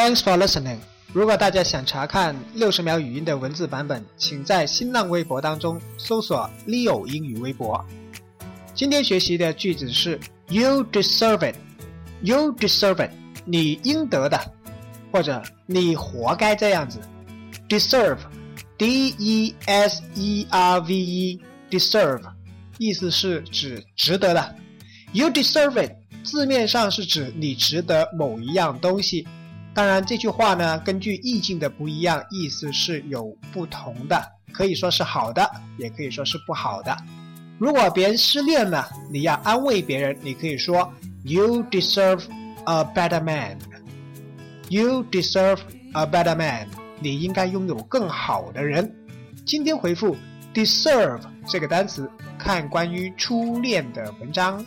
Thanks for listening。如果大家想查看六十秒语音的文字版本，请在新浪微博当中搜索 “Leo 英语微博”。今天学习的句子是 “You deserve it”。You deserve it，你应得的，或者你活该这样子。Deserve，D-E-S-E-R-V-E，deserve，意思是指值得的。You deserve it，字面上是指你值得某一样东西。当然，这句话呢，根据意境的不一样，意思是有不同的，可以说是好的，也可以说是不好的。如果别人失恋了，你要安慰别人，你可以说。You deserve a better man. You deserve a better man. 你应该拥有更好的人。今天回复 deserve 这个单词，看关于初恋的文章。